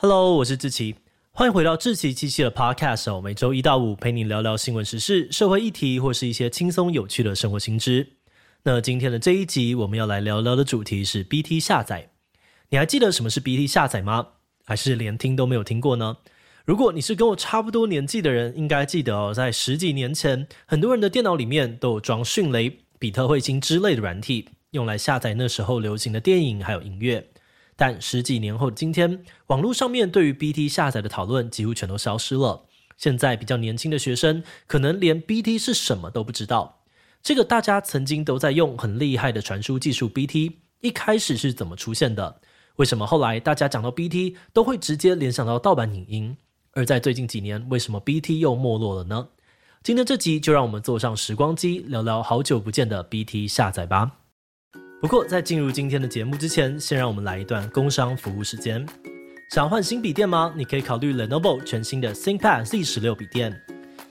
Hello，我是志奇，欢迎回到志奇七七的 Podcast 哦。每周一到五陪你聊聊新闻时事、社会议题，或是一些轻松有趣的生活新知。那今天的这一集，我们要来聊聊的主题是 BT 下载。你还记得什么是 BT 下载吗？还是连听都没有听过呢？如果你是跟我差不多年纪的人，应该记得哦，在十几年前，很多人的电脑里面都有装迅雷、比特彗星之类的软体。用来下载那时候流行的电影还有音乐，但十几年后的今天，网络上面对于 BT 下载的讨论几乎全都消失了。现在比较年轻的学生可能连 BT 是什么都不知道。这个大家曾经都在用很厉害的传输技术 BT，一开始是怎么出现的？为什么后来大家讲到 BT 都会直接联想到盗版影音？而在最近几年，为什么 BT 又没落了呢？今天这集就让我们坐上时光机，聊聊好久不见的 BT 下载吧。不过，在进入今天的节目之前，先让我们来一段工商服务时间。想换新笔电吗？你可以考虑 Lenovo 全新的 ThinkPad Z16 笔电。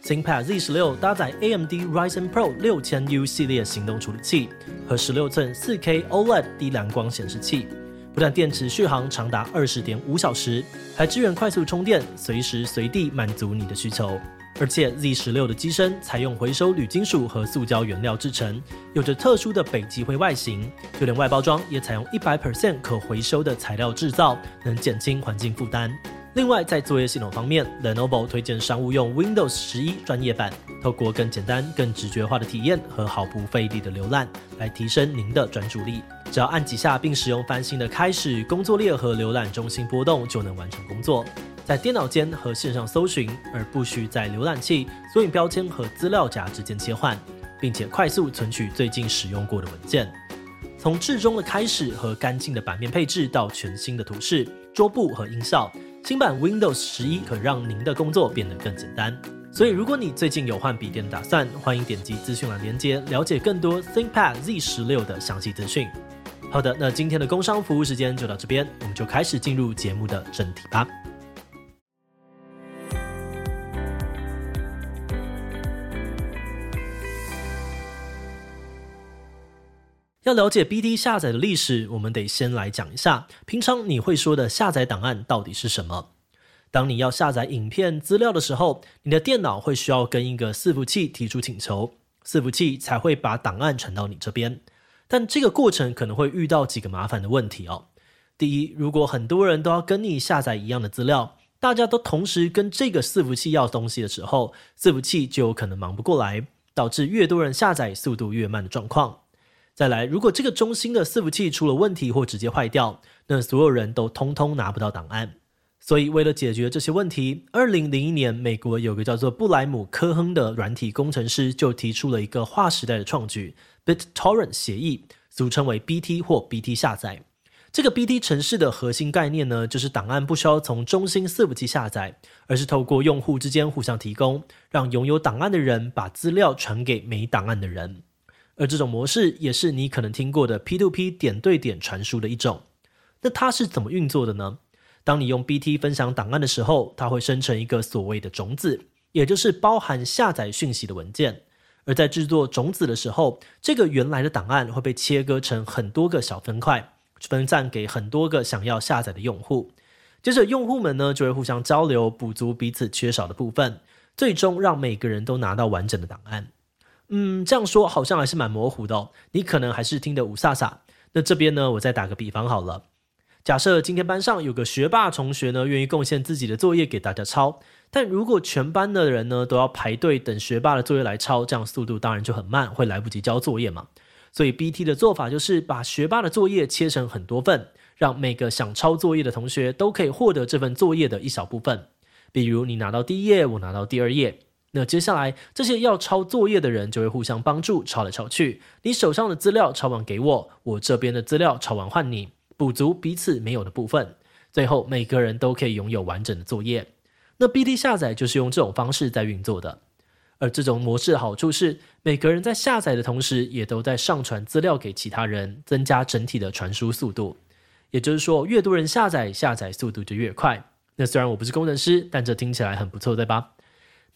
ThinkPad Z16 搭载 AMD Ryzen Pro 6000U 系列行动处理器和16寸 4K OLED 低蓝光显示器，不但电池续航长达二十点五小时，还支援快速充电，随时随地满足你的需求。而且 Z 十六的机身采用回收铝金属和塑胶原料制成，有着特殊的北极灰外形，就连外包装也采用一百 percent 可回收的材料制造，能减轻环境负担。另外，在作业系统方面，Lenovo 推荐商务用 Windows 十一专业版，透过更简单、更直觉化的体验和毫不费力的浏览，来提升您的专注力。只要按几下，并使用翻新的开始、工作列和浏览中心波动，就能完成工作。在电脑间和线上搜寻，而不需在浏览器、索引标签和资料夹之间切换，并且快速存取最近使用过的文件。从至中的开始和干净的版面配置到全新的图示、桌布和音效，新版 Windows 十一可让您的工作变得更简单。所以，如果你最近有换笔电的打算，欢迎点击资讯栏连接，了解更多 ThinkPad Z 十六的详细资讯。好的，那今天的工商服务时间就到这边，我们就开始进入节目的正题吧。要了解 BT 下载的历史，我们得先来讲一下，平常你会说的下载档案到底是什么？当你要下载影片资料的时候，你的电脑会需要跟一个伺服器提出请求，伺服器才会把档案传到你这边。但这个过程可能会遇到几个麻烦的问题哦。第一，如果很多人都要跟你下载一样的资料，大家都同时跟这个伺服器要东西的时候，伺服器就有可能忙不过来，导致越多人下载速度越慢的状况。再来，如果这个中心的伺服器出了问题或直接坏掉，那所有人都通通拿不到档案。所以，为了解决这些问题，二零零一年，美国有个叫做布莱姆·科亨的软体工程师就提出了一个划时代的创举 ——BitTorrent 协议，俗称为 BT 或 BT 下载。这个 BT 程式的核心概念呢，就是档案不需要从中心伺服器下载，而是透过用户之间互相提供，让拥有档案的人把资料传给没档案的人。而这种模式也是你可能听过的 P2P 点对点传输的一种。那它是怎么运作的呢？当你用 BT 分享档案的时候，它会生成一个所谓的种子，也就是包含下载讯息的文件。而在制作种子的时候，这个原来的档案会被切割成很多个小分块，分散给很多个想要下载的用户。接着，用户们呢就会互相交流，补足彼此缺少的部分，最终让每个人都拿到完整的档案。嗯，这样说好像还是蛮模糊的哦。你可能还是听得五飒飒。那这边呢，我再打个比方好了。假设今天班上有个学霸同学呢，愿意贡献自己的作业给大家抄，但如果全班的人呢都要排队等学霸的作业来抄，这样速度当然就很慢，会来不及交作业嘛。所以 BT 的做法就是把学霸的作业切成很多份，让每个想抄作业的同学都可以获得这份作业的一小部分。比如你拿到第一页，我拿到第二页。那接下来，这些要抄作业的人就会互相帮助，抄来抄去。你手上的资料抄完给我，我这边的资料抄完换你，补足彼此没有的部分。最后，每个人都可以拥有完整的作业。那 BT 下载就是用这种方式在运作的。而这种模式的好处是，每个人在下载的同时，也都在上传资料给其他人，增加整体的传输速度。也就是说，越多人下载，下载速度就越快。那虽然我不是工程师，但这听起来很不错，对吧？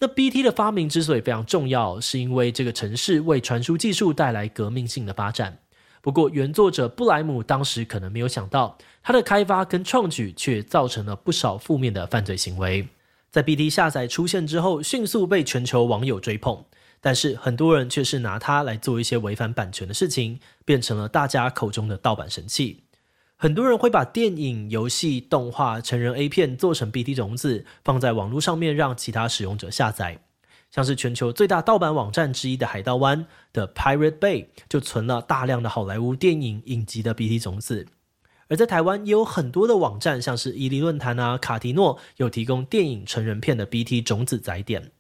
那 BT 的发明之所以非常重要，是因为这个城市为传输技术带来革命性的发展。不过原作者布莱姆当时可能没有想到，他的开发跟创举却造成了不少负面的犯罪行为。在 BT 下载出现之后，迅速被全球网友追捧，但是很多人却是拿它来做一些违反版权的事情，变成了大家口中的盗版神器。很多人会把电影、游戏、动画、成人 A 片做成 BT 种子，放在网络上面让其他使用者下载。像是全球最大盗版网站之一的海盗湾的 Pirate Bay 就存了大量的好莱坞电影影集的 BT 种子。而在台湾也有很多的网站，像是伊利论坛啊、卡提诺，有提供电影成人片的 BT 种子载点。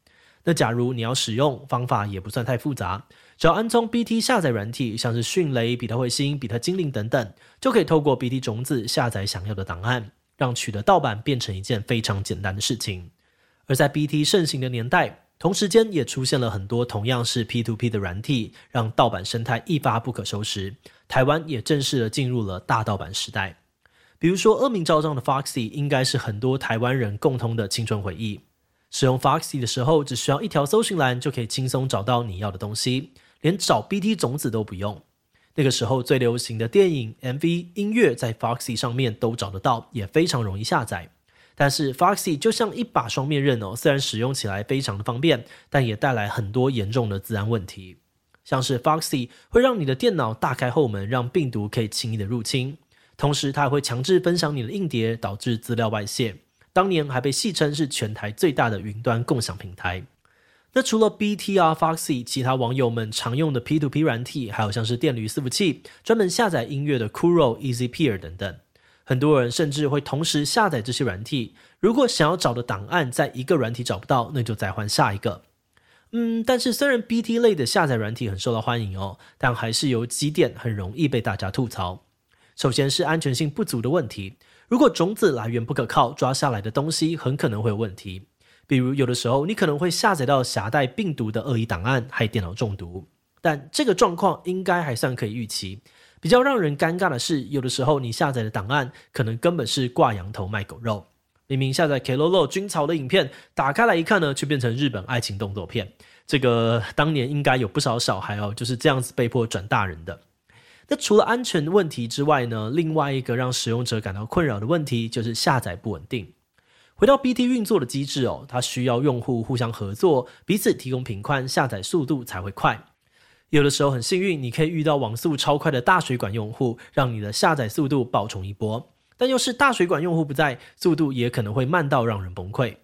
那假如你要使用，方法也不算太复杂，只要安装 BT 下载软体，像是迅雷、比特彗星、比特精灵等等，就可以透过 BT 种子下载想要的档案，让取得盗版变成一件非常简单的事情。而在 BT 盛行的年代，同时间也出现了很多同样是 P2P 的软体，让盗版生态一发不可收拾。台湾也正式的进入了大盗版时代。比如说恶名昭彰的 Foxy，应该是很多台湾人共通的青春回忆。使用 Foxy 的时候，只需要一条搜寻栏就可以轻松找到你要的东西，连找 BT 种子都不用。那个时候最流行的电影、MV、音乐在 Foxy 上面都找得到，也非常容易下载。但是 Foxy 就像一把双面刃哦，虽然使用起来非常的方便，但也带来很多严重的治安问题。像是 Foxy 会让你的电脑大开后门，让病毒可以轻易的入侵，同时它还会强制分享你的硬碟，导致资料外泄。当年还被戏称是全台最大的云端共享平台。那除了 BTR Foxy，其他网友们常用的 P2P 软体，还有像是电驴伺服器，专门下载音乐的 Kuro、EZPeer 等等。很多人甚至会同时下载这些软体，如果想要找的档案在一个软体找不到，那就再换下一个。嗯，但是虽然 BT 类的下载软体很受到欢迎哦，但还是有几点很容易被大家吐槽。首先是安全性不足的问题，如果种子来源不可靠，抓下来的东西很可能会有问题。比如有的时候你可能会下载到夹带病毒的恶意档案，害电脑中毒。但这个状况应该还算可以预期。比较让人尴尬的是，有的时候你下载的档案可能根本是挂羊头卖狗肉。明明下载 KLOLO 军曹的影片，打开来一看呢，却变成日本爱情动作片。这个当年应该有不少小孩哦，就是这样子被迫转大人的。那除了安全问题之外呢，另外一个让使用者感到困扰的问题就是下载不稳定。回到 BT 运作的机制哦，它需要用户互相合作，彼此提供频宽，下载速度才会快。有的时候很幸运，你可以遇到网速超快的大水管用户，让你的下载速度爆冲一波。但又是大水管用户不在，速度也可能会慢到让人崩溃。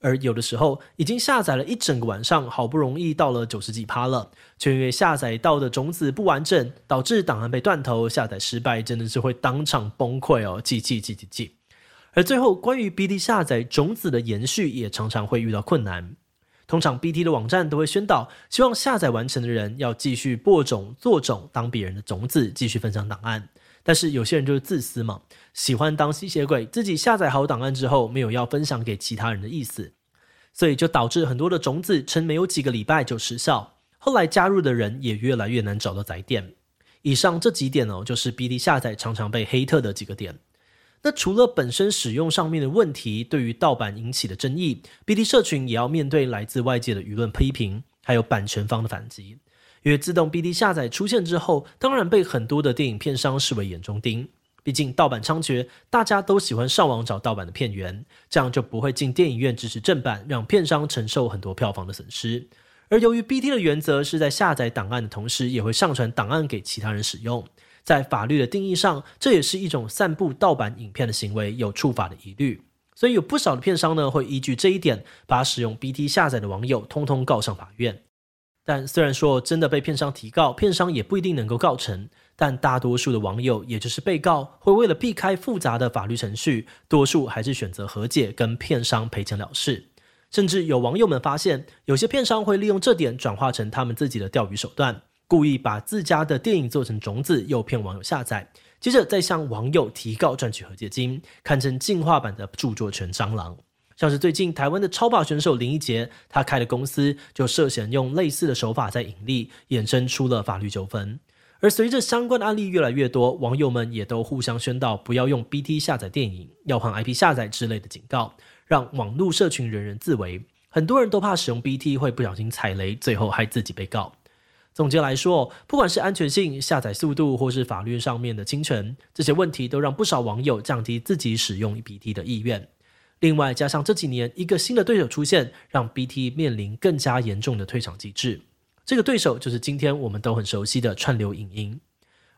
而有的时候已经下载了一整个晚上，好不容易到了九十几趴了，却因为下载到的种子不完整，导致档案被断头，下载失败，真的是会当场崩溃哦，气气气气气。而最后，关于 BT 下载种子的延续，也常常会遇到困难。通常 BT 的网站都会宣导，希望下载完成的人要继续播种、做种，当别人的种子，继续分享档案。但是有些人就是自私嘛，喜欢当吸血鬼，自己下载好档案之后，没有要分享给其他人的意思，所以就导致很多的种子撑没有几个礼拜就失效。后来加入的人也越来越难找到载点。以上这几点哦，就是 BT 下载常常被黑特的几个点。那除了本身使用上面的问题，对于盗版引起的争议，BT 社群也要面对来自外界的舆论批评，还有版权方的反击。因为自动 BT 下载出现之后，当然被很多的电影片商视为眼中钉。毕竟盗版猖獗，大家都喜欢上网找盗版的片源，这样就不会进电影院支持正版，让片商承受很多票房的损失。而由于 BT 的原则是在下载档案的同时，也会上传档案给其他人使用。在法律的定义上，这也是一种散布盗版影片的行为，有触法的疑虑。所以有不少的片商呢，会依据这一点，把使用 BT 下载的网友通通告上法院。但虽然说真的被片商提告，片商也不一定能够告成。但大多数的网友，也就是被告，会为了避开复杂的法律程序，多数还是选择和解，跟片商赔钱了事。甚至有网友们发现，有些片商会利用这点转化成他们自己的钓鱼手段。故意把自家的电影做成种子，诱骗网友下载，接着再向网友提告赚取和解金，堪称进化版的著作权蟑螂。像是最近台湾的超霸选手林一杰，他开的公司就涉嫌用类似的手法在盈利，衍生出了法律纠纷。而随着相关的案例越来越多，网友们也都互相宣导不要用 BT 下载电影，要换 IP 下载之类的警告，让网络社群人人自危。很多人都怕使用 BT 会不小心踩雷，最后害自己被告。总结来说，不管是安全性、下载速度，或是法律上面的侵权，这些问题都让不少网友降低自己使用 BT 的意愿。另外，加上这几年一个新的对手出现，让 BT 面临更加严重的退场机制。这个对手就是今天我们都很熟悉的串流影音。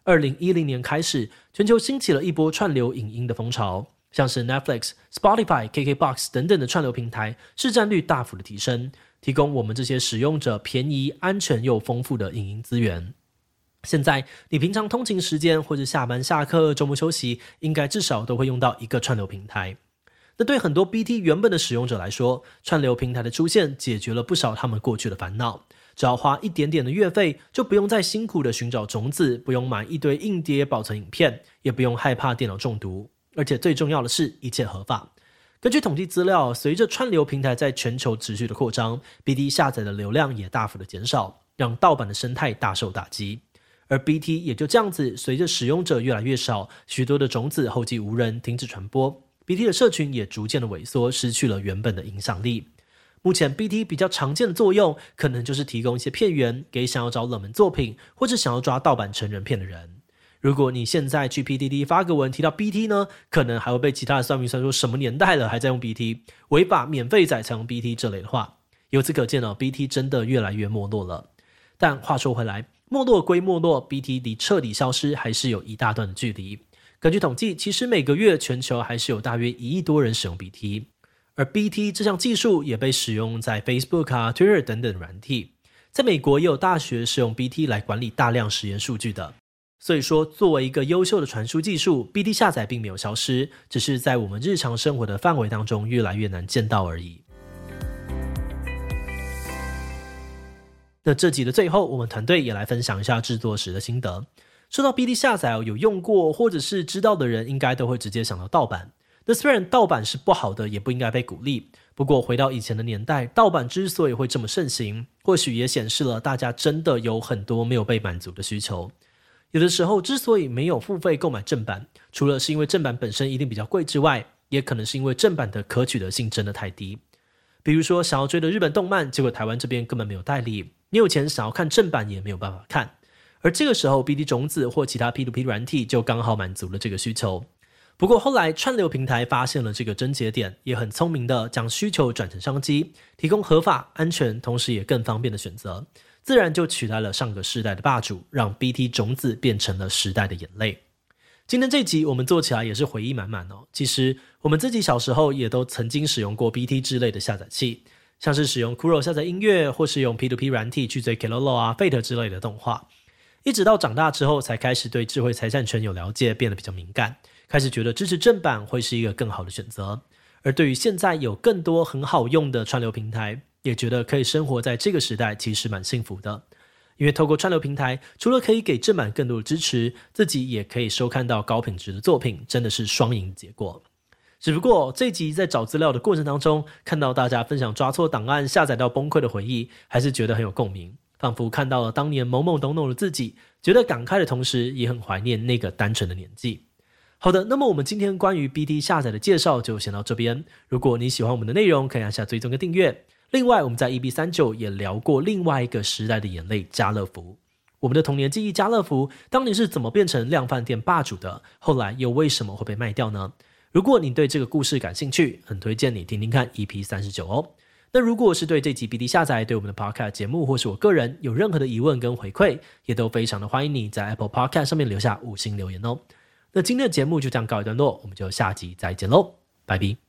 二零一零年开始，全球兴起了一波串流影音的风潮，像是 Netflix、Spotify、KKBox 等等的串流平台，市占率大幅的提升。提供我们这些使用者便宜、安全又丰富的影音资源。现在你平常通勤时间或者下班下课、周末休息，应该至少都会用到一个串流平台。那对很多 BT 原本的使用者来说，串流平台的出现解决了不少他们过去的烦恼。只要花一点点的月费，就不用再辛苦的寻找种子，不用买一堆硬碟保存影片，也不用害怕电脑中毒。而且最重要的是，一切合法。根据统计资料，随着串流平台在全球持续的扩张，BT 下载的流量也大幅的减少，让盗版的生态大受打击。而 BT 也就这样子，随着使用者越来越少，许多的种子后继无人，停止传播，BT 的社群也逐渐的萎缩，失去了原本的影响力。目前 BT 比较常见的作用，可能就是提供一些片源给想要找冷门作品，或者想要抓盗版成人片的人。如果你现在去 PTT 发个文提到 BT 呢，可能还会被其他的算命算说什么年代了还在用 BT，违法免费载才用 BT 这类的话。由此可见呢，BT 真的越来越没落了。但话说回来，没落归没落，BT 离彻底消失还是有一大段的距离。根据统计，其实每个月全球还是有大约一亿多人使用 BT，而 BT 这项技术也被使用在 Facebook 啊、Twitter 等等软体。在美国也有大学使用 BT 来管理大量实验数据的。所以说，作为一个优秀的传输技术，BD 下载并没有消失，只是在我们日常生活的范围当中越来越难见到而已。那这集的最后，我们团队也来分享一下制作时的心得。说到 BD 下载，有用过或者是知道的人，应该都会直接想到盗版。那虽然盗版是不好的，也不应该被鼓励。不过回到以前的年代，盗版之所以会这么盛行，或许也显示了大家真的有很多没有被满足的需求。有的时候，之所以没有付费购买正版，除了是因为正版本身一定比较贵之外，也可能是因为正版的可取得性真的太低。比如说，想要追的日本动漫，结果台湾这边根本没有代理，你有钱想要看正版也没有办法看。而这个时候，BD 种子或其他 P2P 软体就刚好满足了这个需求。不过后来串流平台发现了这个症结点，也很聪明的将需求转成商机，提供合法、安全，同时也更方便的选择。自然就取代了上个世代的霸主，让 BT 种子变成了时代的眼泪。今天这集我们做起来也是回忆满满哦。其实我们自己小时候也都曾经使用过 BT 之类的下载器，像是使用 Kuro 下载音乐，或是用 P2P 软体去追 Keroro 啊、Fate 之类的动画。一直到长大之后，才开始对智慧财产权有了解，变得比较敏感，开始觉得支持正版会是一个更好的选择。而对于现在有更多很好用的串流平台，也觉得可以生活在这个时代，其实蛮幸福的。因为透过串流平台，除了可以给正版更多的支持，自己也可以收看到高品质的作品，真的是双赢结果。只不过这集在找资料的过程当中，看到大家分享抓错档案、下载到崩溃的回忆，还是觉得很有共鸣，仿佛看到了当年懵懵懂懂的自己，觉得感慨的同时，也很怀念那个单纯的年纪。好的，那么我们今天关于 BT 下载的介绍就先到这边。如果你喜欢我们的内容，可以按下追踪跟订阅。另外，我们在 EP 三九也聊过另外一个时代的眼泪——家乐福。我们的童年记忆，家乐福当年是怎么变成量贩店霸主的？后来又为什么会被卖掉呢？如果你对这个故事感兴趣，很推荐你听听看 EP 三十九哦。那如果是对这集 B D 下载、对我们的 Podcast 节目或是我个人有任何的疑问跟回馈，也都非常的欢迎你在 Apple Podcast 上面留下五星留言哦。那今天的节目就这样告一段落，我们就下集再见喽，拜拜。